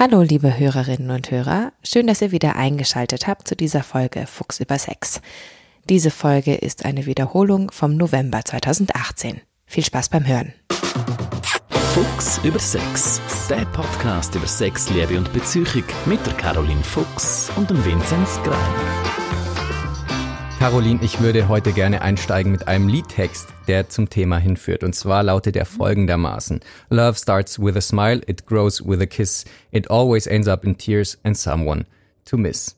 Hallo, liebe Hörerinnen und Hörer. Schön, dass ihr wieder eingeschaltet habt zu dieser Folge Fuchs über Sex. Diese Folge ist eine Wiederholung vom November 2018. Viel Spaß beim Hören. Fuchs über Sex. Der Podcast über Sex, Liebe und Beziehung mit der Caroline Fuchs und dem Vinzenz Greiner. Caroline, ich würde heute gerne einsteigen mit einem Liedtext, der zum Thema hinführt. Und zwar lautet er folgendermaßen. Love starts with a smile, it grows with a kiss, it always ends up in tears and someone to miss.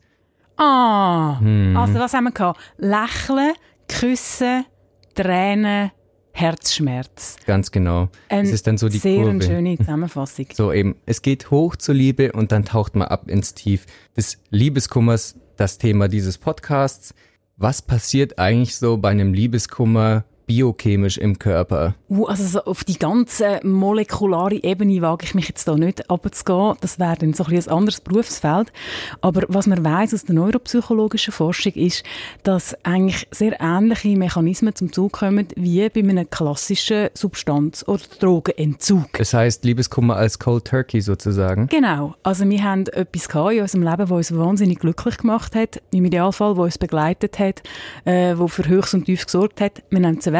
Ah, hm. also was haben wir gehabt? Lächeln, Küssen, Tränen, Herzschmerz. Ganz genau. Ein es ist dann so die sehr Kurve. schöne Zusammenfassung. So eben, es geht hoch zur Liebe und dann taucht man ab ins Tief des Liebeskummers, das Thema dieses Podcasts. Was passiert eigentlich so bei einem Liebeskummer biochemisch im Körper? Uh, also so auf die ganze molekulare Ebene wage ich mich jetzt da nicht abzugehen. Das wäre dann so ein, ein anderes Berufsfeld. Aber was man weiß aus der neuropsychologischen Forschung ist, dass eigentlich sehr ähnliche Mechanismen zum Zug kommen wie bei einem klassischen Substanz- oder Drogenentzug. Das heißt Liebeskummer als Cold Turkey sozusagen? Genau. Also wir haben etwas in unserem Leben, das uns wahnsinnig glücklich gemacht hat. Im Idealfall, das uns begleitet hat, äh, wo für Höchst und Tief gesorgt hat. Wir nehmen weg,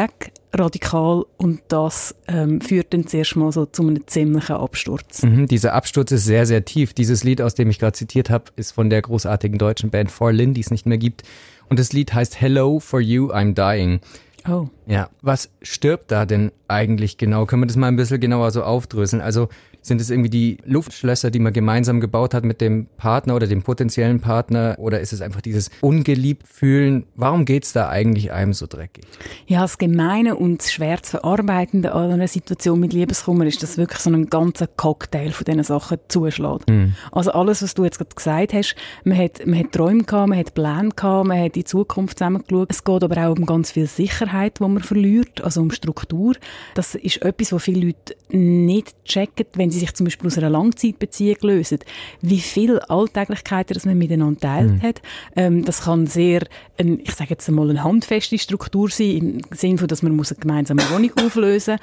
radikal, und das ähm, führt dann zuerst mal so zu einem ziemlichen Absturz. Mhm, dieser Absturz ist sehr, sehr tief. Dieses Lied, aus dem ich gerade zitiert habe, ist von der großartigen deutschen Band For Lynn, die es nicht mehr gibt. Und das Lied heißt Hello for You, I'm Dying. Oh. Ja, was stirbt da denn eigentlich genau? Können wir das mal ein bisschen genauer so aufdröseln? Also sind es irgendwie die Luftschlösser, die man gemeinsam gebaut hat mit dem Partner oder dem potenziellen Partner? Oder ist es einfach dieses ungeliebt fühlen? Warum geht's da eigentlich einem so dreckig? Ja, das Gemeine und das schwer zu verarbeitende an einer Situation mit Liebeskummer ist, dass wirklich so ein ganzer Cocktail von diesen Sachen zuschlägt. Mhm. Also alles, was du jetzt gerade gesagt hast, man hat, man hat Träume gehabt, man hat Pläne gehabt, man hat in die Zukunft zusammengeschaut. Es geht aber auch um ganz viel Sicherheit, die man verliert, also um Struktur. Das ist etwas, was viele Leute nicht checken, wenn sie sich zum Beispiel aus einer Langzeitbeziehung lösen, wie viele Alltäglichkeiten das man miteinander teilt Mhm. hat. Ähm, das kann sehr, ein, ich sage jetzt einmal, eine handfeste Struktur sein, im Sinne von, dass man muss eine gemeinsame Wohnung auflösen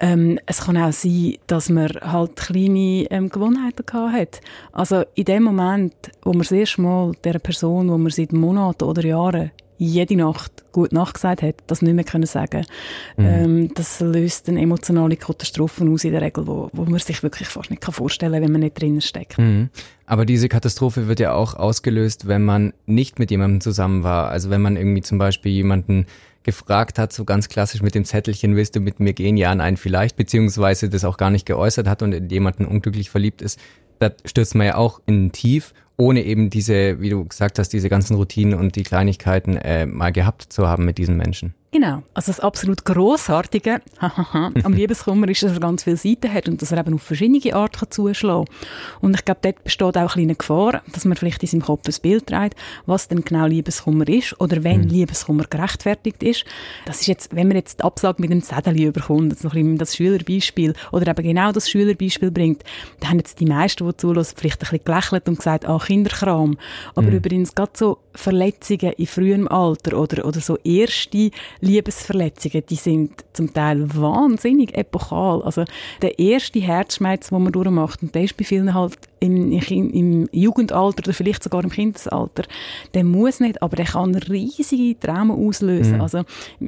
ähm, Es kann auch sein, dass man halt kleine ähm, Gewohnheiten gehabt hat. Also in dem Moment, wo man das erste Mal der Person, wo man seit Monaten oder Jahren jede Nacht gut Nacht gesagt hat, das nicht mehr können sagen. Ähm, das löst eine emotionale Katastrophe aus in der Regel, wo, wo man sich wirklich fast nicht kann vorstellen kann, wenn man nicht drinnen steckt. Mhm. Aber diese Katastrophe wird ja auch ausgelöst, wenn man nicht mit jemandem zusammen war. Also wenn man irgendwie zum Beispiel jemanden gefragt hat, so ganz klassisch mit dem Zettelchen, willst du mit mir gehen? Ja, nein, vielleicht, beziehungsweise das auch gar nicht geäußert hat und in jemanden unglücklich verliebt ist. Da stürzt man ja auch in ein Tief, ohne eben diese, wie du gesagt hast, diese ganzen Routinen und die Kleinigkeiten äh, mal gehabt zu haben mit diesen Menschen. Genau. Also das absolut Grossartige am Liebeskummer ist, dass er ganz viele Seiten hat und dass er eben auf verschiedene Arten kann zuschlagen kann. Und ich glaube, dort besteht auch eine kleine Gefahr, dass man vielleicht in seinem Kopf ein Bild trägt, was denn genau Liebeskummer ist oder wenn Mhm. Liebeskummer gerechtfertigt ist. Das ist jetzt, wenn man jetzt die Absage mit dem Zettel überkommt, jetzt noch ein bisschen das Schülerbeispiel oder eben genau das Schülerbeispiel bringt, dann haben jetzt die meisten, die zulassen, vielleicht ein bisschen gelächelt und gesagt, ah, Kinderkram. Aber übrigens gerade so Verletzungen in frühem Alter oder, oder so erste Liebesverletzungen, die sind zum Teil wahnsinnig epochal. Also der erste Herzschmerz, den man durchmacht, und der ist bei vielen halt im, im, Jugendalter oder vielleicht sogar im Kindesalter, der muss nicht, aber der kann riesige Traumen auslösen. Also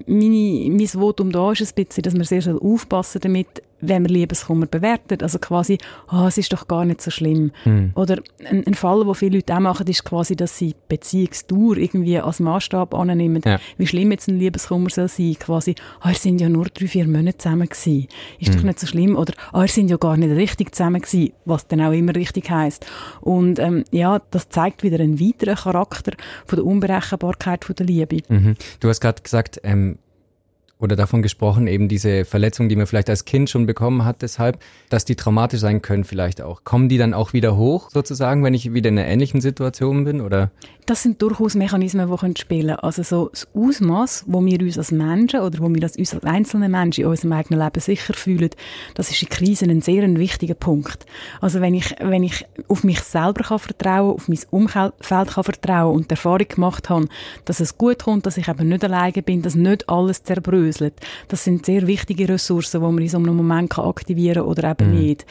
meine, mein Votum da ist ein bisschen, dass man sehr soll aufpassen damit, wenn man Liebeskummer bewertet. Also quasi, ah, es ist doch gar nicht so schlimm. Oder ein, ein Fall, wo viele Leute auch machen, ist quasi, dass sie Beziehungsdauer irgendwie als Maßstab annehmen. Ja. Wie schlimm jetzt ein Liebeskummer soll sein. Quasi, ah, wir sind ja nur drei, vier Monate zusammen gewesen. Ist doch nicht so schlimm. Oder, ah, wir sind ja gar nicht richtig zusammen gewesen. Was dann auch immer richtig heisst. Und, ähm, ja, das zeigt wieder einen weiteren Charakter von der Unberechenbarkeit von der Liebe. Mhm. Du hast gerade gesagt, ähm, oder davon gesprochen, eben diese Verletzungen, die man vielleicht als Kind schon bekommen hat, deshalb, dass die traumatisch sein können vielleicht auch. Kommen die dann auch wieder hoch, sozusagen, wenn ich wieder in einer ähnlichen Situation bin, oder? Das sind durchaus Mechanismen, die können spielen. Also so das Ausmaß, wo wir uns als Menschen oder wo wir uns als einzelne Menschen in unserem eigenen Leben sicher fühlen, das ist in Krisen ein sehr wichtiger Punkt. Also wenn ich, wenn ich auf mich selber kann vertrauen, auf mein Umfeld kann vertrauen und die Erfahrung gemacht habe, dass es gut kommt, dass ich eben nicht alleine bin, dass nicht alles zerbröselt, aufdröselt. Das sind sehr wichtige Ressourcen, die man in so einem Moment aktivieren kann oder eben mhm. nicht.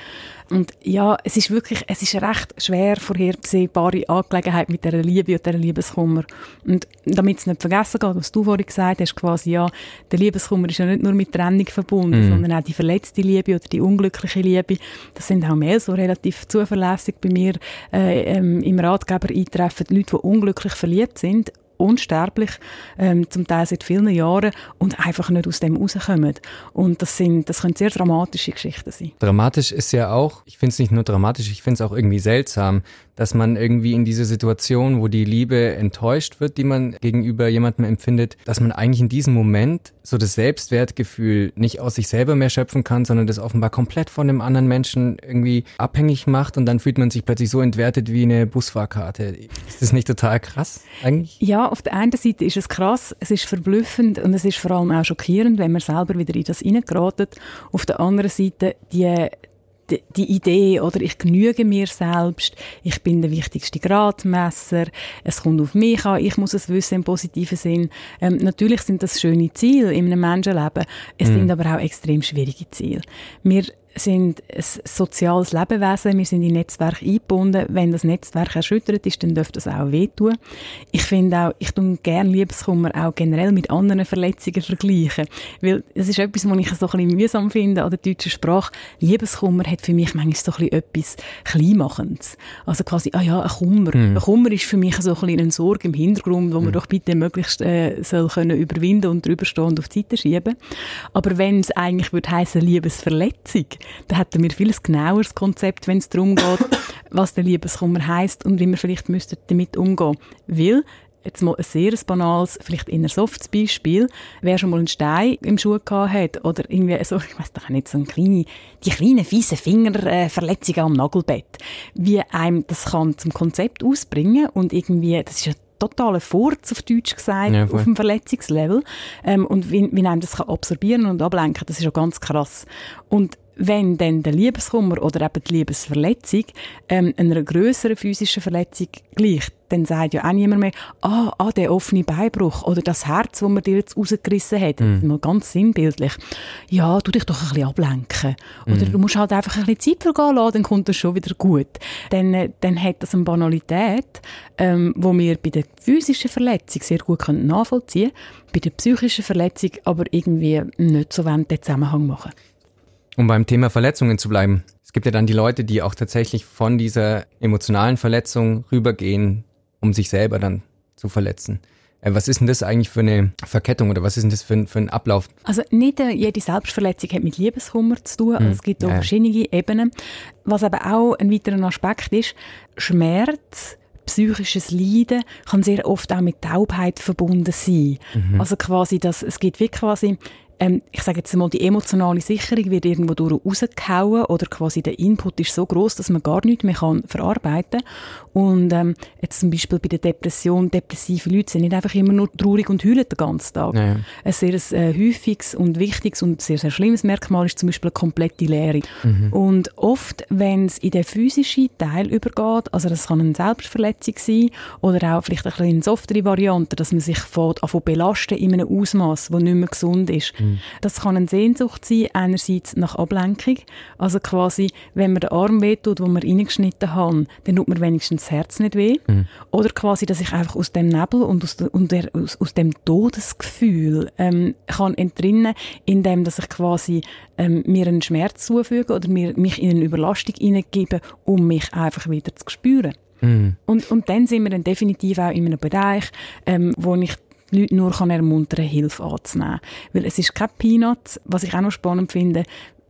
Und ja, es ist wirklich, es ist eine recht schwer vorhersehbare Angelegenheit mit der Liebe und der Liebeskummer. Und damit es nicht vergessen geht, was du vorhin gesagt hast, quasi, ja, der Liebeskummer ist ja nicht nur mit Trennung verbunden, mm. sondern auch die verletzte Liebe oder die unglückliche Liebe. Das sind auch mehr so relativ zuverlässig bei mir äh, ähm, im Ratgeber eintreffen, Leute, die unglücklich verliebt sind unsterblich, ähm, zum Teil seit vielen Jahren und einfach nicht aus dem rauskommen. Und das sind, das können sehr dramatische Geschichten sein. Dramatisch ist ja auch, ich finde es nicht nur dramatisch, ich finde es auch irgendwie seltsam, dass man irgendwie in diese Situation, wo die Liebe enttäuscht wird, die man gegenüber jemandem empfindet, dass man eigentlich in diesem Moment so das Selbstwertgefühl nicht aus sich selber mehr schöpfen kann, sondern das offenbar komplett von dem anderen Menschen irgendwie abhängig macht und dann fühlt man sich plötzlich so entwertet wie eine Busfahrkarte. Ist das nicht total krass eigentlich? Ja, auf der einen Seite ist es krass, es ist verblüffend und es ist vor allem auch schockierend, wenn man selber wieder in das hineingeraten. Auf der anderen Seite die die, Idee oder ich genüge mir selbst, ich bin der wichtigste Gradmesser, es kommt auf mich an, ich muss es wissen im positiven Sinn. Ähm, natürlich sind das schöne Ziele in einem Menschenleben, es mm. sind aber auch extrem schwierige Ziele. Wir sind ein soziales Lebewesen, wir sind in Netzwerk eingebunden. Wenn das Netzwerk erschüttert ist, dann dürfte das auch wehtun. Ich finde auch, ich tue gerne Liebeskummer auch generell mit anderen Verletzungen vergleichen. Weil das ist etwas, was ich so ein bisschen mühsam finde an der deutschen Sprache. Liebeskummer hat für mich manchmal so ein bisschen etwas Kleinmachendes. Also quasi, ah ja, ein Kummer. Mhm. Ein Kummer ist für mich so ein bisschen eine Sorge im Hintergrund, wo man mhm. doch bitte möglichst äh, soll können überwinden und drüber stehen und auf die Seite schieben. Aber wenn es eigentlich würde heißen Liebesverletzung, da hätten wir viel genaueres Konzept, wenn es darum geht, was der Liebeskummer heißt und wie wir vielleicht müssten damit umgehen. Weil jetzt mal ein sehr banales, vielleicht eher softes Beispiel, wer schon mal einen Stein im Schuh gehabt hat oder irgendwie so, ich weiß doch nicht, so eine kleine, die kleinen fiesen Fingerverletzungen am Nagelbett, wie einem das kann zum Konzept ausbringen und irgendwie, das ist ja totaler Furz, auf Deutsch gesagt, ja, auf dem Verletzungslevel. Ähm, und wie, wie einem das kann absorbieren und ablenken, das ist ja ganz krass. Und wenn dann der Liebeskummer oder eben die Liebesverletzung ähm, einer größeren physischen Verletzung gleicht, dann sagt ja auch niemand mehr, ah, ah, der offene Beinbruch oder das Herz, das man dir jetzt rausgerissen hat. Mm. Mal ganz sinnbildlich. Ja, tu dich doch ein bisschen ablenken. Oder mm. du musst halt einfach ein bisschen Zeit vergehen lassen, dann kommt das schon wieder gut. Dann, äh, dann hat das eine Banalität, ähm, wo wir bei der physischen Verletzung sehr gut nachvollziehen können, bei der psychischen Verletzung aber irgendwie nicht so den Zusammenhang machen. Um beim Thema Verletzungen zu bleiben. Es gibt ja dann die Leute, die auch tatsächlich von dieser emotionalen Verletzung rübergehen, um sich selber dann zu verletzen. Äh, was ist denn das eigentlich für eine Verkettung oder was ist denn das für ein, für ein Ablauf? Also nicht jede Selbstverletzung hat mit Liebeskummer zu tun. Also es gibt auch ja. verschiedene Ebenen. Was aber auch ein weiterer Aspekt ist, Schmerz, psychisches Leiden kann sehr oft auch mit Taubheit verbunden sein. Mhm. Also quasi, dass es gibt wie quasi ähm, ich sage jetzt mal, die emotionale Sicherung wird irgendwo durch rausgehauen oder quasi der Input ist so groß, dass man gar nichts mehr kann verarbeiten Und ähm, jetzt zum Beispiel bei der Depression, depressive Leute sind nicht einfach immer nur traurig und heulen den ganzen Tag. Ja. Ein sehr äh, häufiges und wichtiges und sehr, sehr schlimmes Merkmal ist zum Beispiel eine komplette Leere. Mhm. Und oft, wenn es in den physischen Teil übergeht, also das kann eine Selbstverletzung sein oder auch vielleicht ein eine softere Variante, dass man sich von, von belasten in einem Ausmaß, das nicht mehr gesund ist. Mhm. Mhm. Das kann eine Sehnsucht sein, einerseits nach Ablenkung. Also quasi, wenn man den Arm wehtut, wo man reingeschnitten hat, dann tut mir wenigstens das Herz nicht weh. Mhm. Oder quasi, dass ich einfach aus dem Nebel und aus, de, und der, aus, aus dem Todesgefühl ähm, kann entrinnen, indem dass ich quasi ähm, mir einen Schmerz zufüge oder mir, mich in eine Überlastung hineingebe, um mich einfach wieder zu spüren. Mhm. Und, und dann sind wir dann definitiv auch in einem Bereich, ähm, wo ich die Leute nur kann ermuntern Hilfe anzunehmen. Weil es ist kein Peanut, was ich auch noch spannend finde,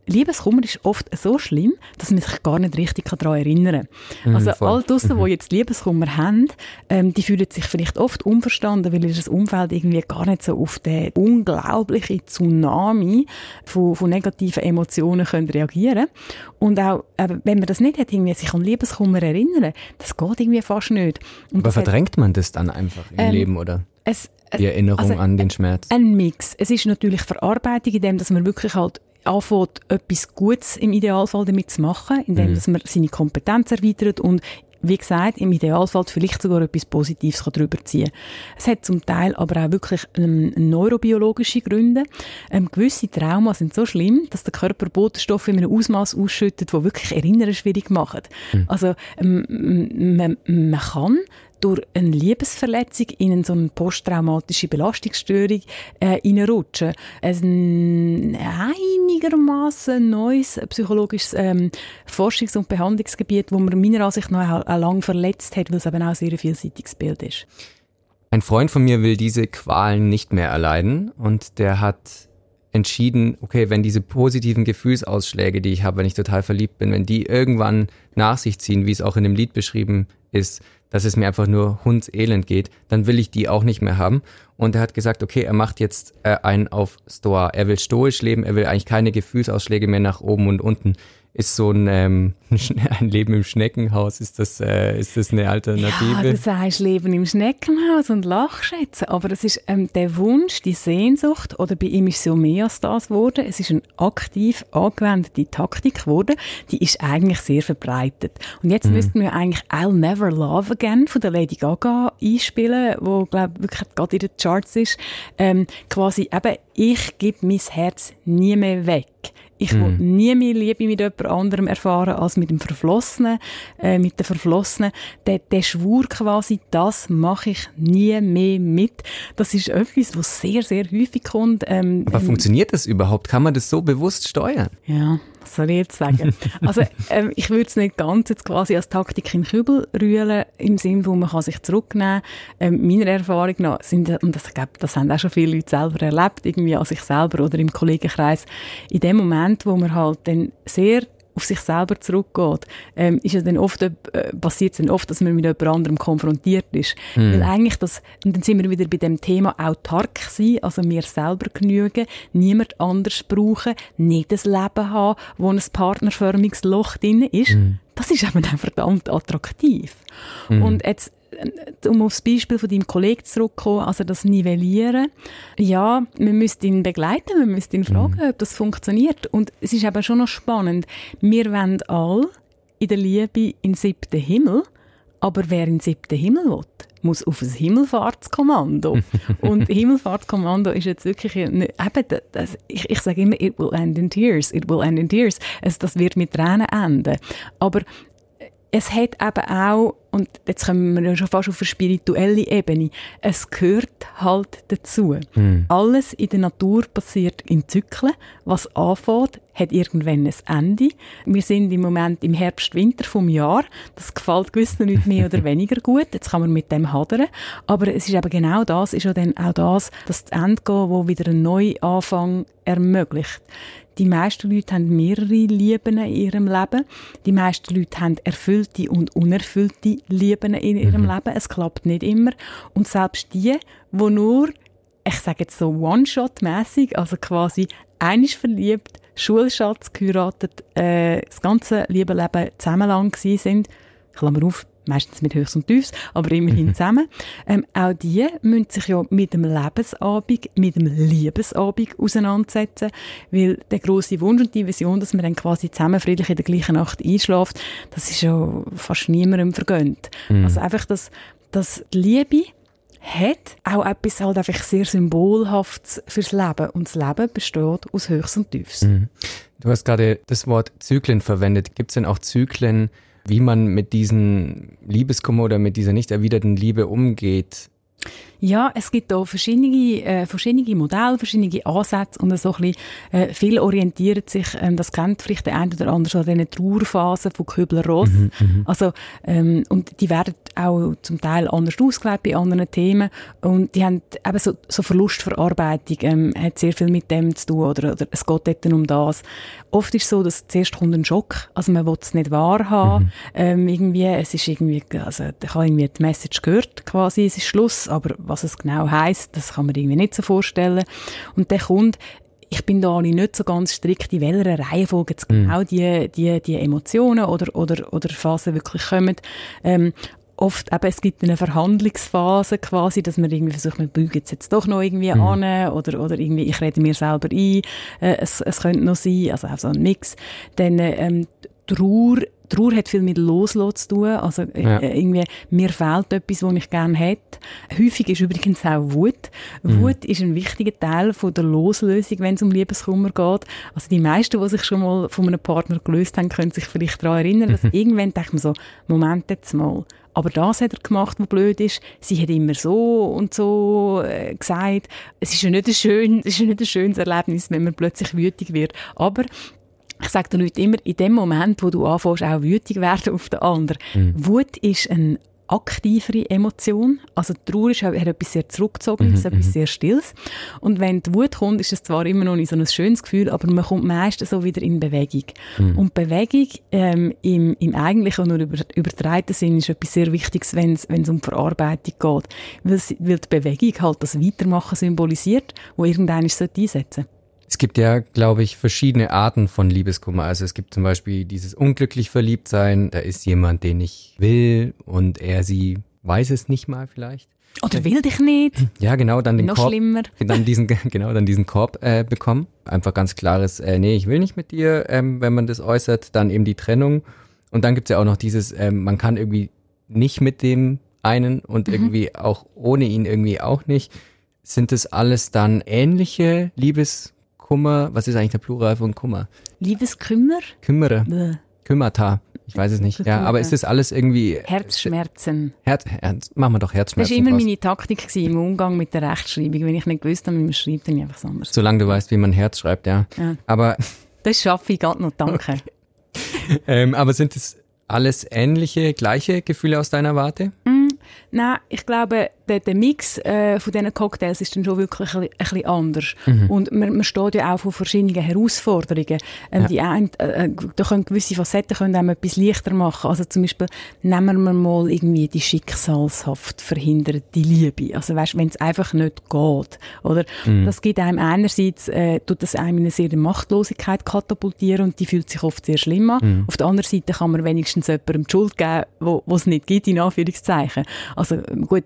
Liebeskummer ist oft so schlimm, dass man sich gar nicht richtig daran erinnern kann. Mm, also voll. all draussen, die mhm. jetzt Liebeskummer haben, ähm, die fühlen sich vielleicht oft unverstanden, weil ihr Umfeld irgendwie gar nicht so auf den unglaublichen Tsunami von, von negativen Emotionen können reagieren Und auch, äh, wenn man das nicht hat, irgendwie sich an Liebeskummer erinnern, das geht irgendwie fast nicht. Und Aber verdrängt hat, man das dann einfach im ähm, Leben, oder? Es, die Erinnerung also, an den Schmerz? Ein Mix. Es ist natürlich Verarbeitung, in dem, dass man wirklich halt anfängt, etwas Gutes im Idealfall damit zu machen, indem mhm. dass man seine Kompetenz erweitert und wie gesagt, im Idealfall vielleicht sogar etwas Positives darüber ziehen Es hat zum Teil aber auch wirklich ähm, neurobiologische Gründe. Ähm, gewisse Trauma sind so schlimm, dass der Körper Botenstoffe in einem Ausmaß ausschüttet, wo wirklich Erinnern schwierig machen. Mhm. Also ähm, man, man kann durch eine Liebesverletzung in so eine posttraumatische Belastungsstörung äh. Ein einigermaßen neues psychologisches ähm, Forschungs- und Behandlungsgebiet, wo man meiner Ansicht nach auch, auch lang verletzt hat, weil es eben auch ein sehr vielseitiges Bild ist. Ein Freund von mir will diese Qualen nicht mehr erleiden und der hat entschieden, okay, wenn diese positiven Gefühlsausschläge, die ich habe, wenn ich total verliebt bin, wenn die irgendwann nach sich ziehen, wie es auch in dem Lied beschrieben ist, dass es mir einfach nur hundselend geht, dann will ich die auch nicht mehr haben. Und er hat gesagt, okay, er macht jetzt äh, einen auf Stoa. Er will stoisch leben, er will eigentlich keine Gefühlsausschläge mehr nach oben und unten ist so ein, ähm, ein Leben im Schneckenhaus, ist das, äh, ist das eine Alternative? Ja, du sagst Leben im Schneckenhaus und Lachschätzen, aber es ist ähm, der Wunsch, die Sehnsucht, oder bei ihm ist es so mehr als das geworden, es ist eine aktiv angewendete Taktik geworden, die ist eigentlich sehr verbreitet. Und jetzt mhm. müssten wir eigentlich I'll Never Love Again von der Lady Gaga einspielen, wo, glaube wirklich gerade in den Charts ist, ähm, quasi eben, ich gebe mein Herz nie mehr weg. Ich mm. will nie mehr Liebe mit jemand anderem erfahren als mit dem Verflossenen, äh, mit der Verflossenen. Der, der Schwur quasi, das mache ich nie mehr mit. Das ist etwas, was sehr, sehr häufig kommt. Ähm, Aber ähm, funktioniert das überhaupt? Kann man das so bewusst steuern? Ja, was soll ich jetzt sagen? also ähm, ich würde es nicht ganz jetzt quasi als Taktik in den Kübel rühren, im Sinne, wo man kann sich zurücknehmen kann. Ähm, meiner Erfahrung nach sind, und das, glaub, das haben auch schon viele Leute selber erlebt, irgendwie an sich selber oder im Kollegenkreis, in dem Moment, wo man halt dann sehr auf sich selber zurückgeht, ähm, ist ja dann oft, äh, passiert es dann oft, dass man mit jemand anderem konfrontiert ist. Mhm. Weil eigentlich das, und dann sind wir wieder bei dem Thema autark sein, also mir selber genügen, niemand anders brauchen, nicht ein Leben haben, wo ein partnerförmiges Loch drin ist. Mhm. Das ist eben auch verdammt attraktiv. Mhm. Und jetzt um aufs Beispiel von deinem Kollegen zurückzukommen, also das Nivellieren. Ja, man müsste ihn begleiten, man müsste ihn fragen, mhm. ob das funktioniert. Und es ist aber schon noch spannend. Wir wollen alle in der Liebe in den siebten Himmel, aber wer in den siebten Himmel will, muss auf ein Himmelfahrtskommando. und Himmelfahrtskommando ist jetzt wirklich, eben, das, ich, ich sage immer, it will end in tears, it will end in tears. Also das wird mit Tränen enden. Aber es hat eben auch, und jetzt kommen wir schon fast auf eine spirituelle Ebene, es gehört halt dazu. Mm. Alles in der Natur passiert in Zyklen. Was anfängt, hat irgendwann ein Ende. Wir sind im Moment im Herbst, Winter vom Jahr. Das gefällt gewissen nicht mehr oder weniger gut. Jetzt kann man mit dem hadern. Aber es ist eben genau das, ist ja dann auch das, dass das Ende geht, wo wieder ein Neuanfang ermöglicht. Die meisten Leute haben mehrere Lieben in ihrem Leben. Die meisten Leute haben erfüllte und unerfüllte Lieben in ihrem mhm. Leben. Es klappt nicht immer. Und selbst die, wo nur, ich sage jetzt so One-Shot-mäßig, also quasi einisch verliebt, Schulschatz geheiratet, äh, das ganze liebe Leben zusammen lang sind, Klammer auf, meistens mit Höchst und Tiefs, aber immerhin mhm. zusammen. Ähm, auch die müssen sich ja mit dem Lebensabend, mit dem Liebesabend auseinandersetzen, weil der große Wunsch und die Vision, dass man dann quasi zusammen friedlich in der gleichen Nacht einschläft, das ist ja fast niemandem vergönnt. Mhm. Also einfach, dass, dass die Liebe hat auch etwas halt einfach sehr Symbolhaftes fürs Leben. Und das Leben besteht aus Höchst und Tiefs. Mhm. Du hast gerade das Wort Zyklen verwendet. Gibt es denn auch Zyklen, wie man mit diesen Liebeskummer oder mit dieser nicht erwiderten Liebe umgeht. Ja, es gibt da verschiedene, äh, verschiedene Modelle, verschiedene Ansätze und so ein bisschen, äh, viel orientiert sich, ähm, das kennt vielleicht der eine oder andere schon, an diesen Trauerphasen von Kübler-Ross. Mhm, mhm, also, ähm, und die werden auch zum Teil anders ausgelegt bei anderen Themen und die haben eben so, so Verlustverarbeitung, ähm, hat sehr viel mit dem zu tun oder, oder es geht dort um das. Oft ist es so, dass zuerst kommt ein Schock, also man will es nicht wahrhaben, mhm. ähm, irgendwie, es ist irgendwie, also ich habe irgendwie die Message gehört quasi, es ist Schluss, aber was es genau heißt, das kann man irgendwie nicht so vorstellen. Und der kommt, ich bin da nicht so ganz strikt, in welcher Reihenfolge jetzt mhm. genau die, die, die Emotionen oder, oder, oder Phasen wirklich kommen. Ähm, oft eben, es gibt eine Verhandlungsphase quasi, dass man irgendwie versucht, man bügt jetzt, jetzt doch noch irgendwie mhm. an oder, oder irgendwie, ich rede mir selber ein, äh, es, es könnte noch sein, also auch so ein Mix. Dann ähm, Trauer Trauer hat viel mit Loslassen zu tun. Also äh, Ja. äh, irgendwie, mir fehlt etwas, was ich gerne hätte. Häufig ist übrigens auch Wut. Mhm. Wut ist ein wichtiger Teil von der Loslösung, wenn es um Liebeskummer geht. Also die meisten, die sich schon mal von einem Partner gelöst haben, können sich vielleicht daran erinnern, dass irgendwann denkt man so, Moment jetzt mal. Aber das hat er gemacht, was blöd ist. Sie hat immer so und so äh, gesagt. Es ist ja nicht ein, schön, es ist ja nicht ein schönes Erlebnis, wenn man plötzlich wütig wird. Aber ich sage den Leuten immer, in dem Moment, wo du anfängst, auch wütig werden auf den anderen. Wut ist eine aktivere Emotion. Also die Trauer ist, etwas sehr Zurückgezogenes, etwas sehr Stilles. Und wenn die Wut kommt, ist es zwar immer noch nicht so ein schönes Gefühl, aber man kommt meistens so wieder in Bewegung. Und Bewegung ähm, im, im eigentlichen und nur über, übertreiten Sinn ist etwas sehr Wichtiges, wenn es um die Verarbeitung geht. Weil, weil die Bewegung halt das Weitermachen symbolisiert, wo irgendeiner einsetzen sollte. Es gibt ja, glaube ich, verschiedene Arten von Liebeskummer. Also es gibt zum Beispiel dieses unglücklich verliebt sein. Da ist jemand, den ich will und er, sie weiß es nicht mal vielleicht. Oder will dich nicht? Ja, genau, dann den Noch Korb, schlimmer. dann diesen, genau, dann diesen Korb äh, bekommen. Einfach ganz klares, äh, nee, ich will nicht mit dir, ähm, wenn man das äußert, dann eben die Trennung. Und dann gibt's ja auch noch dieses, ähm, man kann irgendwie nicht mit dem einen und irgendwie auch ohne ihn irgendwie auch nicht. Sind das alles dann ähnliche Liebeskummer? Was ist eigentlich der Plural von Kummer? Liebeskümmer? Kümmere, Bäh. Kümmata. Ich weiß es nicht. Ja, aber ist das alles irgendwie Herzschmerzen. Herz, Herz, machen wir doch Das Herzschmerzen. war immer meine Taktik im Umgang mit der Rechtschreibung. Wenn ich nicht gewusst habe, wie man schreibt, dann einfach anders. Solange du weißt, wie man Herz schreibt, ja. Ja. Aber Das schaffe ich gerade noch, danke. Ähm, aber sind es alles ähnliche, gleiche Gefühle aus deiner Warte? Nein, ich glaube, der, der Mix äh, von diesen Cocktails ist dann schon wirklich ein, ein bisschen anders. Und man, man steht ja auch vor verschiedenen Herausforderungen. Ähm, Ja. die ein, äh, da können gewisse Facetten können einem etwas leichter machen. Also zum Beispiel nehmen wir mal irgendwie die schicksalshaft verhinderte Liebe. Also weißt, wenn es einfach nicht geht, oder? Das gibt einem einerseits äh, tut das einem in eine sehr Machtlosigkeit katapultieren und die fühlt sich oft sehr schlimm an. Auf der anderen Seite kann man wenigstens jemandem die Schuld geben, wo es nicht gibt in Anführungszeichen. Also gut.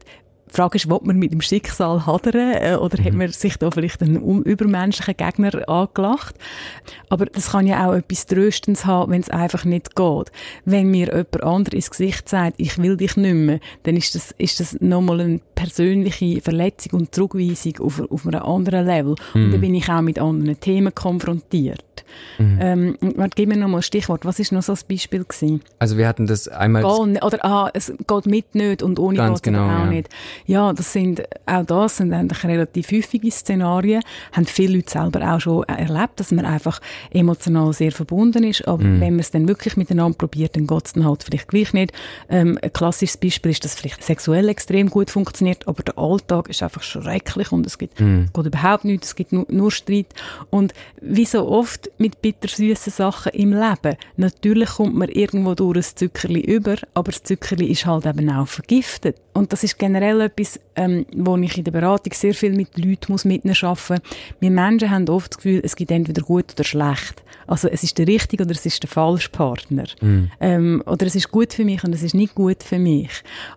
Die Frage ist, will man mit dem Schicksal hadern äh, oder hat man sich da vielleicht einen übermenschlichen Gegner angelacht? Aber das kann ja auch etwas Tröstendes haben, wenn es einfach nicht geht. Wenn mir jemand anderes ins Gesicht sagt, ich will dich nicht mehr, dann ist das, ist das nochmal eine persönliche Verletzung und Zurückweisung auf, auf einem anderen Level. Und dann bin ich auch mit anderen Themen konfrontiert. Ähm, und warte, gib mir nochmal ein Stichwort. Was ist noch so ein Beispiel gewesen? Also wir hatten das einmal. Gehen, oder ah, es geht mit nicht und ohne geht es genau, auch ja. nicht. Ja, das sind, auch das sind eigentlich relativ häufige Szenarien. Haben viele Leute selber auch schon erlebt, dass man einfach emotional sehr verbunden ist. Aber Mhm. wenn man es dann wirklich miteinander probiert, dann geht es dann halt vielleicht gleich nicht. Ähm, ein klassisches Beispiel ist, dass vielleicht sexuell extrem gut funktioniert, aber der Alltag ist einfach schrecklich und es gibt, Mhm. geht überhaupt nichts, es gibt nur, nur Streit. Und wie so oft mit bittersüßen Sachen im Leben, natürlich kommt man irgendwo durch ein Zuckerli über, aber das Zuckerli ist halt eben auch vergiftet. Und das ist generell etwas, ähm, wo ich in der Beratung sehr viel mit Leuten muss mit arbeiten Wir Menschen haben oft das Gefühl, es gibt entweder gut oder schlecht. Also es ist der richtige oder es ist der falsche Partner. Ähm, oder es ist gut für mich und es ist nicht gut für mich.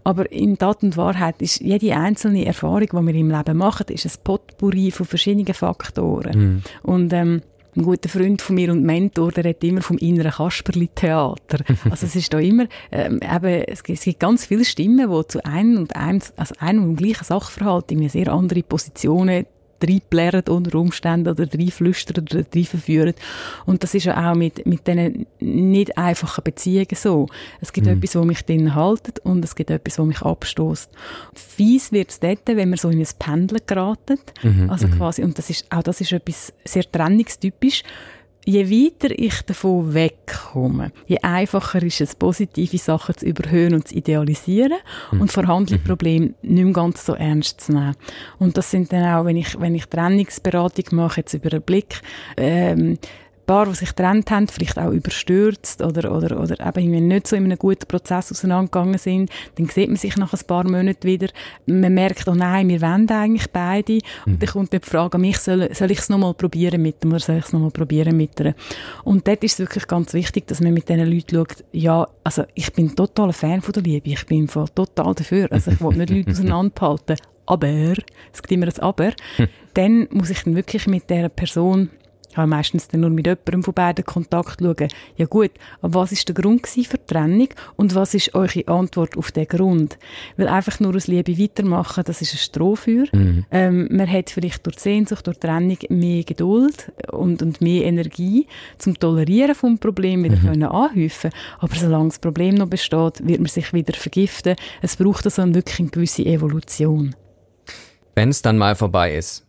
Aber in Tat und Wahrheit ist jede einzelne Erfahrung, die wir im Leben machen, ist ein Potpourri von verschiedenen Faktoren. Und ähm, ein guter Freund von mir und Mentor, der redet immer vom inneren Kasperli-Theater. Also es ist da immer, ähm, eben, es gibt, ganz viele Stimmen, die zu einem und einem, also einem und gleichen Sachverhalt irgendwie sehr andere Positionen reinplären unter Umständen oder reinflüstern oder reinverführen. Und das ist ja auch mit, mit diesen nicht einfachen Beziehungen so. Es gibt etwas, was mich drin haltet und es gibt etwas, was mich abstoßt. Fies wird es dort, wenn man so in ein Pendeln geraten. also quasi, und das ist, auch das ist etwas sehr trennungstypisch. Je weiter ich davon wegkomme, je einfacher ist es, positive Sachen zu überhöhen und zu idealisieren und vorhandene Probleme nicht mehr ganz so ernst zu nehmen. Und das sind dann auch, wenn ich, wenn ich Trennungsberatung mache, jetzt über einen Blick, ähm, Paar, die sich getrennt haben, vielleicht auch überstürzt oder, oder, oder eben irgendwie nicht so in einem guten Prozess auseinandergegangen sind, dann sieht man sich nach ein paar Monaten wieder. Man merkt, oh nein, wir wollen eigentlich beide. Und dann kommt dann die Frage an mich, soll, soll ich es nochmal probieren mit dem oder soll ich es nochmal probieren mit der? Und dort ist es wirklich ganz wichtig, dass man mit diesen Leuten schaut, ja, also ich bin total ein Fan von der Liebe, ich bin total dafür. Also ich will nicht Leute auseinanderhalten. Aber, es gibt immer ein Aber, dann muss ich dann wirklich mit dieser Person Ich habe meistens dann nur mit jemandem von beiden Kontakt schauen. Ja gut, aber was ist der Grund für die Trennung und was ist eure Antwort auf den Grund? Weil einfach nur aus Liebe weitermachen, das ist ein Strohfeuer. Mhm. Ähm, man hat vielleicht durch Sehnsucht, durch Trennung mehr Geduld und, und mehr Energie zum Tolerieren vom Problem wieder mhm. können anhäufen. Aber solange das Problem noch besteht, wird man sich wieder vergiften. Es braucht also wirklich eine gewisse Evolution. Wenn es dann mal vorbei ist,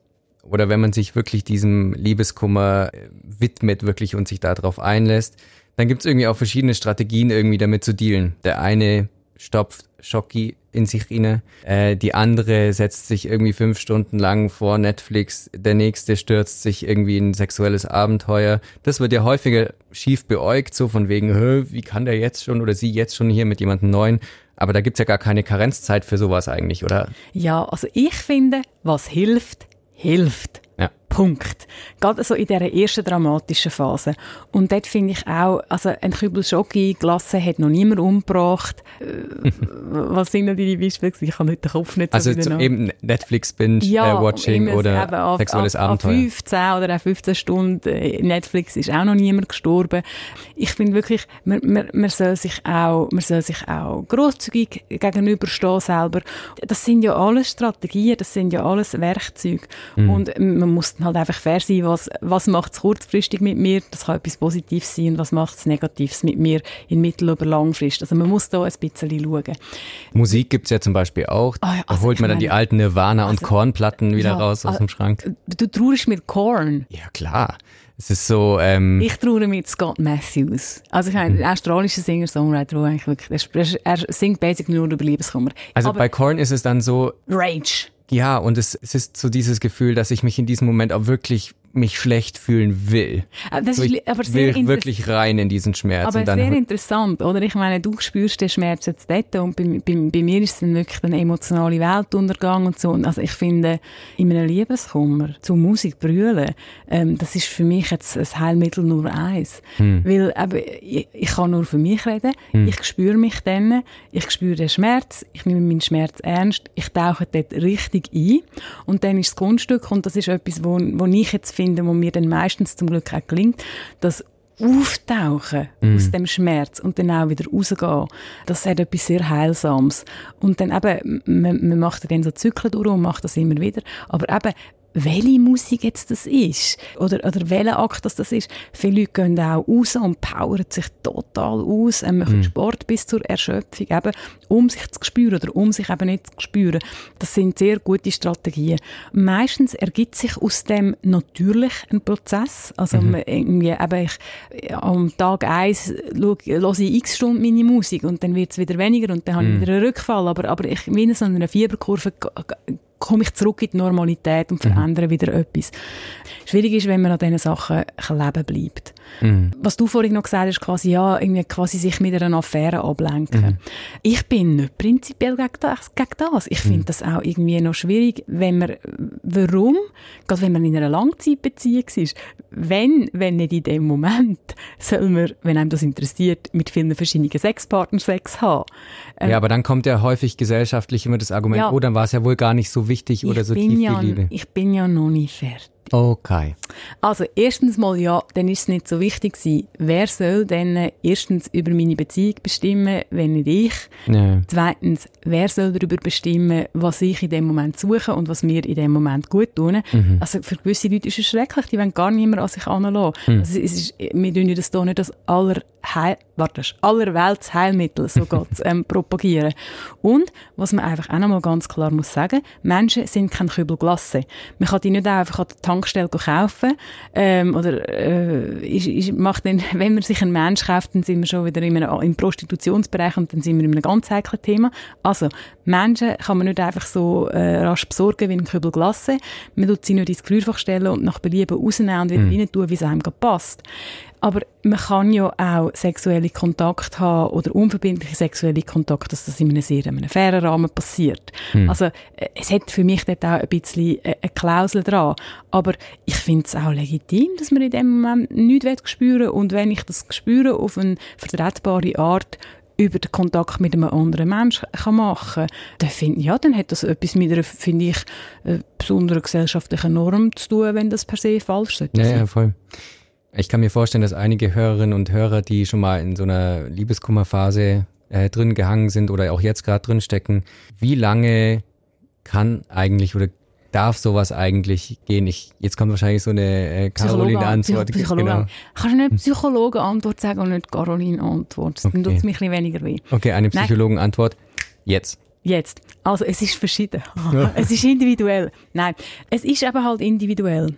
oder wenn man sich wirklich diesem Liebeskummer äh, widmet wirklich und sich darauf einlässt, dann gibt es irgendwie auch verschiedene Strategien irgendwie damit zu dealen. Der eine stopft Schocki in sich rein, äh, die andere setzt sich irgendwie fünf Stunden lang vor Netflix, der nächste stürzt sich irgendwie in ein sexuelles Abenteuer. Das wird ja häufiger schief beäugt, so von wegen, wie kann der jetzt schon oder sie jetzt schon hier mit jemandem Neuen? Aber da gibt's ja gar keine Karenzzeit für sowas eigentlich, oder? Ja, also ich finde, was hilft, hilft. Ja. Punkt. Gerade so in dieser ersten dramatischen Phase. Und dort finde ich auch, also ein Kübel Schoki gelassen hat noch niemand umgebracht. Äh, was sind denn deine Beispiele? Ich habe nicht den Kopf nicht so Also eben Netflix-Binge-Watching ja, äh, oder auf, sexuelles Abenteuer. Auf 15 oder 15 Stunden äh, Netflix ist auch noch niemand gestorben. Ich finde wirklich, man, man, man, soll sich auch, man soll sich auch grosszügig gegenüberstehen selber. Das sind ja alles Strategien, das sind ja alles Werkzeuge. Mhm. Und man muss halt einfach fair sein, was, was macht es kurzfristig mit mir, das kann etwas Positives sein, und was macht es Negatives mit mir in mittel- oder langfrist. Also man muss da ein bisschen schauen. Musik gibt es ja zum Beispiel auch. Oh ja, also da holt man dann die alten Nirvana- und also, Kornplatten wieder ja, raus aus dem Schrank. Du traurig mit Korn? Ja, klar. Es ist so, ähm Ich traue mit Scott Matthews. Also ich meine, ein australischer Singer-Songwriter, der eigentlich wirklich, er, singt basically nur über Liebeskummer. Also Aber bei Korn ist es dann so... Rage. Ja, und es, es ist so dieses Gefühl, dass ich mich in diesem Moment auch wirklich mich schlecht fühlen will. Das so, ich aber will wirklich rein in diesen Schmerz. Aber sehr interessant, oder? Ich meine, du spürst den Schmerz jetzt dort und bei, bei, bei mir ist es dann wirklich ein emotionaler Weltuntergang und so. Also ich finde, in einem Liebeskummer zu Musik brüllen, ähm, das ist für mich jetzt ein Heilmittel nur eins. Hm. Weil eben, ich, ich kann nur für mich reden, hm. ich spüre mich dann, ich spüre den Schmerz, ich nehme meinen Schmerz ernst, ich tauche dort richtig ein und dann ist das Kunststück und das ist etwas, wo, wo ich jetzt finde, finden, wo mir dann meistens zum Glück auch gelingt, das Auftauchen mm. aus dem Schmerz und dann auch wieder rausgehen, das hat etwas sehr Heilsames. Und dann eben, man, man macht dann so Zyklen durch und macht das immer wieder, aber eben, welche Musik jetzt das ist oder, oder welcher Akt das, das ist. Viele Leute gehen auch raus und powern sich total aus, ähm, machen mm. Sport bis zur Erschöpfung, eben, um sich zu spüren oder um sich eben nicht zu spüren. Das sind sehr gute Strategien. Meistens ergibt sich aus dem natürlich ein Prozess. Also mhm. irgendwie, eben ich, am Tag eins höre ich x Stunden meine Musik und dann wird es wieder weniger und dann mm. habe ich mhm. wieder einen Rückfall. Aber, aber ich, wie in so einer Fieberkurve komme ich zurück in die Normalität und verändere mhm. wieder etwas. Schwierig ist, wenn man an diesen Sachen leben bleibt. Mhm. Was du vorhin noch gesagt hast, quasi, ja, irgendwie quasi sich mit einer Affäre ablenken. Mhm. Ich bin nicht prinzipiell gegen das. Gegen das. Ich finde mhm. das auch irgendwie noch schwierig, wenn man, warum, gerade wenn man in einer Langzeitbeziehung ist, wenn, wenn nicht in dem Moment, soll man, wenn einem das interessiert, mit vielen verschiedenen Sexpartnern Sex haben. Ähm, ja, aber dann kommt ja häufig gesellschaftlich immer das Argument, ja, oh, dann war es ja wohl gar nicht so wichtig oder so tief ja, die Liebe. Ich bin ja noch nicht fertig. Okay. Also erstens mal ja, dann ist es nicht so wichtig gewesen. Wer soll denn erstens über meine Beziehung bestimmen, wenn nicht ich? Ja. Zweitens, wer soll darüber bestimmen, was ich in dem Moment suche und was mir in dem Moment gut tun? Mhm. Also für gewisse Leute ist es schrecklich, die wollen gar niemand an sich heranlassen. Mhm. Also es ist, wir tun das hier nicht als aller Heil, warte, allerwelts Heilmittel, so Gott, ähm, propagieren. Und, was man einfach auch nochmal ganz klar muss sagen, Menschen sind kein Kübel Glasse. Man kann die nicht einfach an der Tankstelle kaufen, ähm, oder, äh, ist, ist, macht dann, wenn man sich einen Mensch kauft, dann sind wir schon wieder in einem, im Prostitutionsbereich und dann sind wir in einem ganz heiklen Thema. Also, Menschen kann man nicht einfach so äh, rasch besorgen wie ein Kübel Glasse. Man tut sie nicht ins Gefrierfach stellen und nach Belieben rausnehmen und wieder mhm. rein tun, wie es einem passt. Aber man kann ja auch sexuelle Kontakte haben oder unverbindliche sexuelle Kontakte, dass das in einem sehr in einem fairen Rahmen passiert. Hm. Also äh, es hat für mich dort auch ein bisschen äh, eine Klausel dran. Aber ich finde es auch legitim, dass man in dem Moment nichts spüren. Und wenn ich das spüre auf eine vertretbare Art, über den Kontakt mit einem anderen Menschen kann machen kann, dann finde ja, dann hat das etwas mit einer, finde ich, äh, besonderen gesellschaftlichen Norm zu tun, wenn das per se falsch ist. Ja, ja, voll. Ich kann mir vorstellen, dass einige Hörerinnen und Hörer, die schon mal in so einer Liebeskummerphase äh, drin gehangen sind oder auch jetzt gerade drin stecken, wie lange kann eigentlich oder darf sowas eigentlich gehen? Ich, jetzt kommt wahrscheinlich so eine äh, Caroline-Antwort. Psychologe. Genau. Kannst du nicht Psychologen-Antwort sagen und nicht Caroline-Antwort? Okay. Dann tut es mich ein weniger weh. Okay, eine Psychologen-Antwort. Jetzt. Jetzt. Also es ist verschieden. es ist individuell. Nein, es ist eben halt individuell.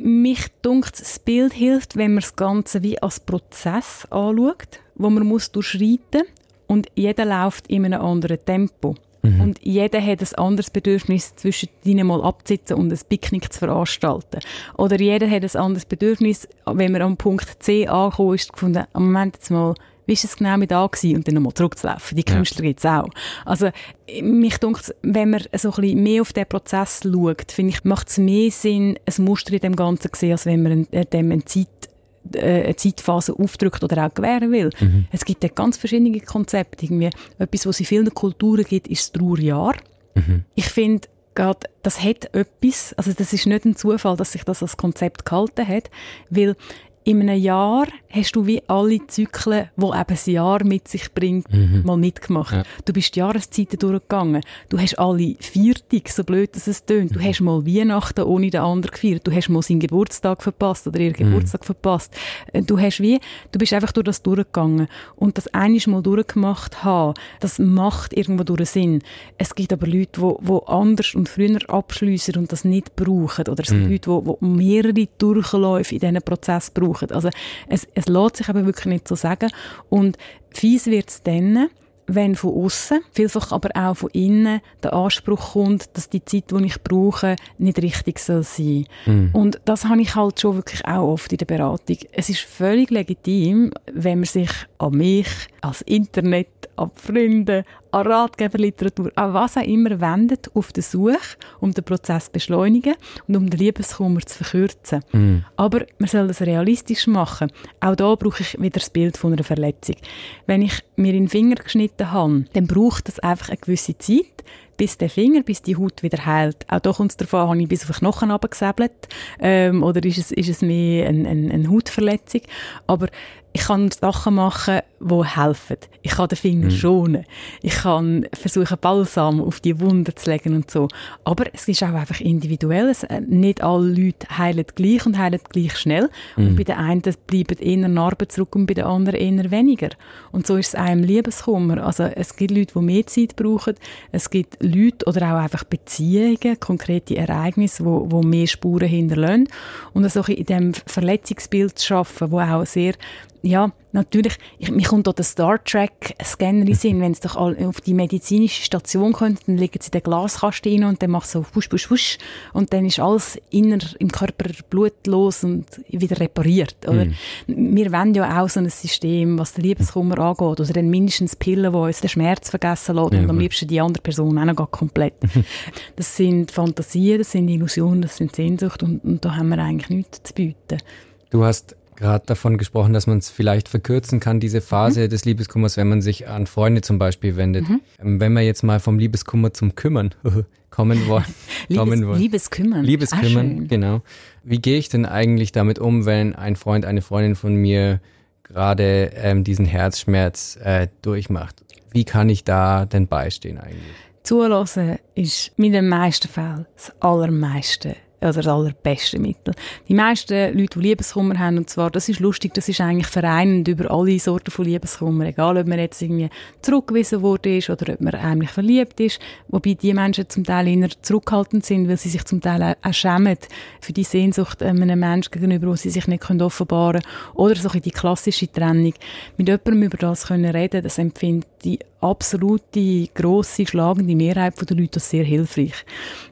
Mich dunkt, das Bild hilft, wenn man das Ganze wie als Prozess anschaut, wo man muss durchschreiten und jeder läuft in einem anderen Tempo. Mhm. Und jeder hat ein anderes Bedürfnis, zwischen ihnen mal abzusitzen und ein Picknick zu veranstalten. Oder jeder hat ein anderes Bedürfnis, wenn man am Punkt C angekommen ist, gefunden, am Moment jetzt mal, wie ist es genau mit da gewesen? Und dann nochmal zurückzulaufen. Die Künstler ja. es auch. Also, mich denkt, wenn man so ein bisschen mehr auf den Prozess schaut, finde ich, macht es mehr Sinn, ein Muster in dem Ganzen zu sehen, als wenn man dem eine Zeit äh, eine Zeitphase aufdrückt oder auch gewähren will. Mhm. Es gibt ja ganz verschiedene Konzepte. Irgendwie etwas, was es in vielen Kulturen gibt, ist das Trauerjahr. Mhm. Ich finde, gerade, das hat etwas, also das ist nicht ein Zufall, dass sich das als Konzept gehalten hat, weil in einem Jahr hast du wie alle Zyklen, die eben ein Jahr mit sich bringt, mhm. mal mitgemacht. Ja. Du bist die Jahreszeiten durchgegangen. Du hast alle Viertig, so blöd dass es tönt. Du mhm. hast mal Weihnachten ohne den anderen gefeiert. Du hast mal seinen Geburtstag verpasst oder ihren mhm. Geburtstag verpasst. Äh, du hast wie, du bist einfach durch das durchgegangen. Und das einiges mal durchgemacht haben, das macht irgendwo durch Sinn. Es gibt aber Leute, die, die anders und früher abschliessen und das nicht brauchen. Oder es gibt mhm. Leute, die, die mehrere Durchläufe in diesen Prozess brauchen brauchen. Also es, es lässt sich aber wirklich nicht so sagen. Und fies wird es dann, wenn von außen, vielfach aber auch von innen, der Anspruch kommt, dass die Zeit, die ich brauche, nicht richtig soll sein. Mhm. Und das habe ich halt schon wirklich auch oft in der Beratung. Es ist völlig legitim, wenn man sich an mich, als Internet, an Freunde, an Ratgeberliteratur, an was auch immer wendet, auf der Suche, um den Prozess zu beschleunigen und um den Liebeskummer zu verkürzen. Mm. Aber man soll das realistisch machen. Auch da brauche ich wieder das Bild von einer Verletzung. Wenn ich mir den Finger geschnitten habe, dann braucht das einfach eine gewisse Zeit, bis der Finger, bis die Haut wieder heilt. Auch da kommt es davon, habe ich bis auf den Knochen runtergesäbelt ähm, oder ist es, ist es mehr eine, eine, eine Hautverletzung. Aber ich kann Sachen machen, die helfen. Ich kann den Finger mhm. schonen. Ich kann versuchen, Balsam auf die Wunde zu legen und so. Aber es ist auch einfach individuell. Äh, nicht alle Leute heilen gleich und heilen gleich schnell. Mhm. Und bei den einen bleiben eher Narben zurück und bei den anderen eher weniger. Und so ist es im Liebeskummer. Also es gibt Leute, die mehr Zeit brauchen. Es gibt Leute oder auch einfach Beziehungen, konkrete Ereignisse, die, wo mehr Spuren hinterlassen. Und also in diesem Verletzungsbild zu arbeiten, wo auch sehr ja, natürlich, ich, mir kommt auch der Star Trek-Scanner in Sinn, wenn sie doch auf die medizinische Station kommen, dann legen sie den Glaskasten rein und dann macht so wusch, wusch, wusch und dann ist alles inner im Körper blutlos und wieder repariert, oder? Mm. Wir wollen ja auch so ein System, was den Liebeskummer angeht, oder dann mindestens Pillen, die uns den Schmerz vergessen lassen ja, und am liebsten die andere Person auch noch komplett. das sind Fantasien, das sind Illusionen, das sind Sehnsucht und, und da haben wir eigentlich nichts zu bieten. Du hast gerade davon gesprochen, dass man es vielleicht verkürzen kann, diese Phase mhm. des Liebeskummers, wenn man sich an Freunde zum Beispiel wendet. Mhm. Ähm, wenn wir jetzt mal vom Liebeskummer zum Kümmern kommen wollen. Liebes, kommen wollen. Liebeskümmern. Liebeskümmern, ah, genau. Wie gehe ich denn eigentlich damit um, wenn ein Freund, eine Freundin von mir gerade ähm, diesen Herzschmerz äh, durchmacht? Wie kann ich da denn beistehen eigentlich? Zulassen ist mit den meisten Fällen das Allermeiste oder das allerbeste Mittel. Die meisten Leute, die Liebeskummer haben, und zwar, das ist lustig, das ist eigentlich vereinend über alle Sorten von Liebeskummer, egal ob man jetzt irgendwie zurückgewiesen wurde ist oder ob man eigentlich verliebt ist, wobei die Menschen zum Teil eher zurückhaltend sind, weil sie sich zum Teil auch schämen für die Sehnsucht einem Menschen gegenüber, wo sie sich nicht offenbaren können, oder so die klassische Trennung. Mit jemandem über das können reden, das empfinde die absolute, grosse, schlagende Mehrheit der Leute das sehr hilfreich.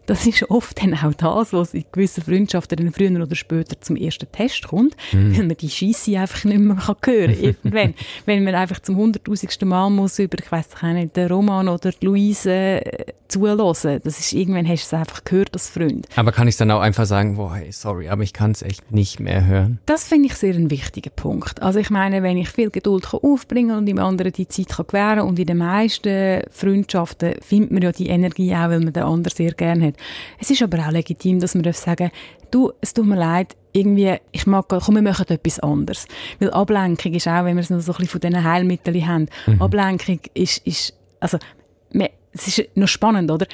Das ist oft dann auch das, was in gewissen Freundschaften dann früher oder später zum ersten Test kommt, mhm. weil man die Scheisse einfach nicht mehr kann hören kann. Wenn man einfach zum hunderttausendsten Mal muss über, ich weiss nicht, den Roman oder die Luise äh, zulassen. Das ist, irgendwann hast du es einfach gehört als Freund. Aber kann ich dann auch einfach sagen, boah, hey, sorry, aber ich kann es echt nicht mehr hören? Das finde ich sehr ein wichtiger Punkt. Also ich meine, wenn ich viel Geduld kann aufbringen und dem anderen die Zeit kann gewähren und in den meisten Freundschaften findet man ja die Energie auch, weil man den anderen sehr gerne hat. Es ist aber auch legitim, dass man sagen du, es tut mir leid, irgendwie, ich mag, komm, wir machen etwas anderes. Weil Ablenkung ist auch, wenn wir es noch so ein bisschen von diesen Heilmitteln haben, mhm. Ablenkung ist, ist also, es ist noch spannend, oder?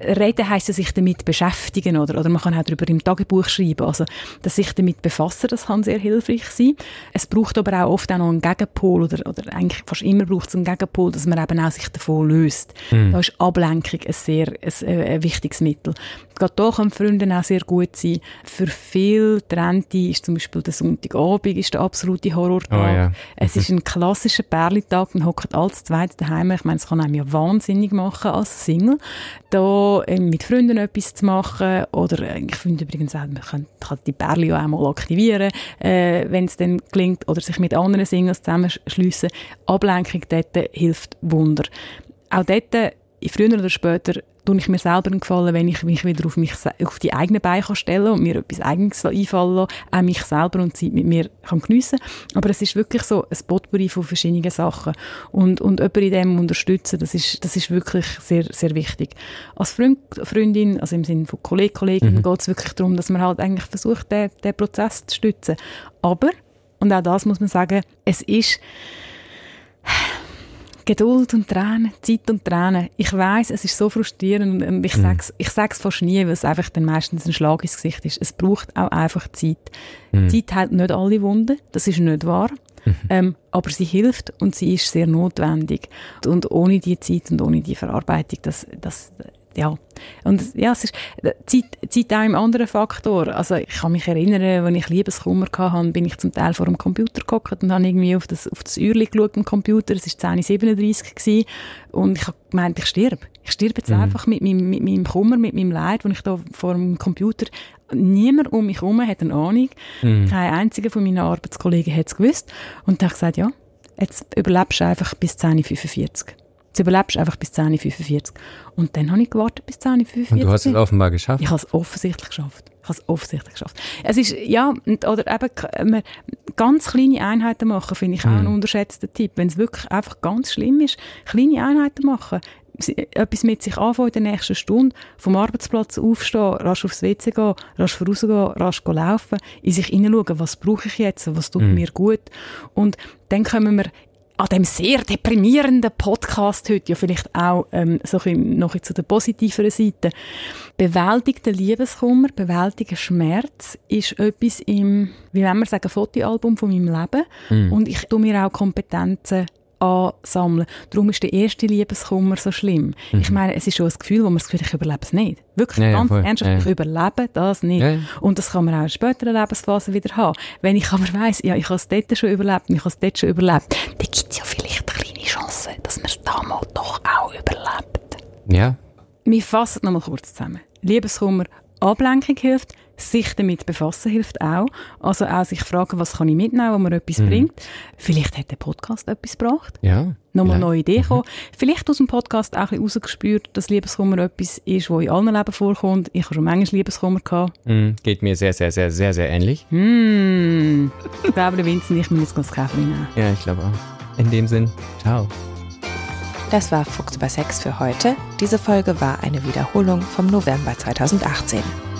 Reden heisst ja sich damit beschäftigen, oder? Oder man kann auch darüber im Tagebuch schreiben. Also, dass sich damit befassen, das kann sehr hilfreich sein. Es braucht aber auch oft auch noch einen Gegenpol, oder, oder eigentlich fast immer braucht es einen Gegenpol, dass man eben auch sich davon löst. Mhm. Da ist Ablenkung ein sehr, ein, ein wichtiges Mittel. Gerade da können Freunde auch sehr gut sein. Für viele Trennte ist zum Beispiel der Sonntagabend ist der absolute Horrortag. Oh, ja. Es ist ein klassischer Perlitag, man hockt als Zweite daheim. Ich meine, es kann einem ja wahnsinnig machen als Single. Da mit Freunden etwas zu machen oder äh, ich finde übrigens auch, man kann, die Perle auch einmal aktivieren, äh, wenn es dann gelingt oder sich mit anderen Singles zusammenschliessen. Ablenkung dort hilft Wunder. Auch dort, früher oder später, tue ich mir selber einen Gefallen, wenn ich mich wieder auf, mich, auf die eigenen Beine stellen und mir etwas Eigenes einfallen lassen, auch mich selber und Zeit mit mir kann geniessen Aber es ist wirklich so ein Potpourri von verschiedenen Sachen. Und, und jemanden in dem unterstützen, das ist, das ist wirklich sehr, sehr wichtig. Als Freund, Freundin, also im Sinne von Kollegen, Kolleginnen, mhm. geht es wirklich darum, dass man halt eigentlich versucht, den, den Prozess zu stützen. Aber, und auch das muss man sagen, es ist Geduld und Tränen, Zeit und Tränen. Ich weiß, es ist so frustrierend und ich mhm. sage es ich sag's fast nie, weil es einfach dann meistens ein Schlag ins Gesicht ist. Es braucht auch einfach Zeit. Mhm. Zeit hält nicht alle Wunden, das ist nicht wahr. Mhm. Ähm, aber sie hilft und sie ist sehr notwendig. Und ohne die Zeit und ohne die Verarbeitung, das, das, ja. Und ja, es ist Zeit, Zeit auch ein anderer Faktor. Also ich kann mich erinnern, als ich Liebeskummer hatte, bin ich zum Teil vor dem Computer geguckt und habe irgendwie auf das, auf das Uhrli geschaut im Computer. Es war 10.37 Uhr und ich habe gemeint, ich sterbe. Ich sterbe jetzt mhm. einfach mit meinem, mit meinem Kummer, mit meinem Leid, wo ich da vor dem Computer Niemand um mich herum hat eine Ahnung. Mhm. Kein einziger von meinen Arbeitskollegen hat es gewusst. Und dann habe ich gesagt, ja, jetzt überlebst du einfach bis 10.45 Uhr. Jetzt überlebst du einfach bis 10.45 Uhr. Und dann habe ich gewartet bis 10.45 Uhr. Und du hast es offenbar geschafft? Ich habe es offensichtlich geschafft. Ich habe es offensichtlich geschafft. Es ist, ja, oder eben, ganz kleine Einheiten machen, finde ich auch ein hm. unterschätzter Tipp. Wenn es wirklich einfach ganz schlimm ist, kleine Einheiten machen etwas mit sich anfangen in der nächsten Stunde, vom Arbeitsplatz aufstehen, rasch aufs WC gehen, rasch vorausgehen, rasch laufen, in sich hineinschauen, was brauche ich jetzt, was tut mm. mir gut. Und dann kommen wir an dem sehr deprimierenden Podcast heute ja vielleicht auch ähm, so ein noch zu der positiveren Seite. Bewältigter Liebeskummer, bewältigter Schmerz ist etwas im, wie wenn wir sagen, Fotoalbum von meinem Leben. Mm. Und ich tue mir auch Kompetenzen ansammeln. Darum ist der erste Liebeskummer so schlimm. Mhm. Ich meine, es ist schon ein Gefühl, wo man das Gefühl hat, ich überlebe es nicht. Wirklich, ja, ganz ja, ernsthaft, ja. ich überlebe das nicht. Und das kann man auch in späteren Lebensphase wieder haben. Wenn ich aber weiss, ja, ich habe es dort schon überlebt und ich habe es dort schon überlebt, dann gibt es ja vielleicht eine kleine Chance, dass man es damals doch auch überlebt. Ja. Wir fassen nochmal kurz zusammen. Liebeskummer, Ablenkung hilft, sich damit befassen hilft auch. Also auch sich fragen, was kann ich mitnehmen, wo mir etwas mhm. bringt. Vielleicht hat der Podcast etwas gebracht. Ja. Nochmal neue Idee mhm. kommen. Vielleicht aus dem Podcast auch ein bisschen rausgespürt, dass Liebeskummer etwas ist, was in allen Leben vorkommt. Ich habe schon manchmal Liebeskummer gehabt. Mhm. Geht mir sehr, sehr, sehr, sehr, sehr ähnlich. Mm. Ich glaube, der Vincent ich müssen jetzt das Kaffee nehmen. Ja, ich glaube auch. In dem Sinn, ciao. Das war Fuchs über Sex für heute. Diese Folge war eine Wiederholung vom November 2018.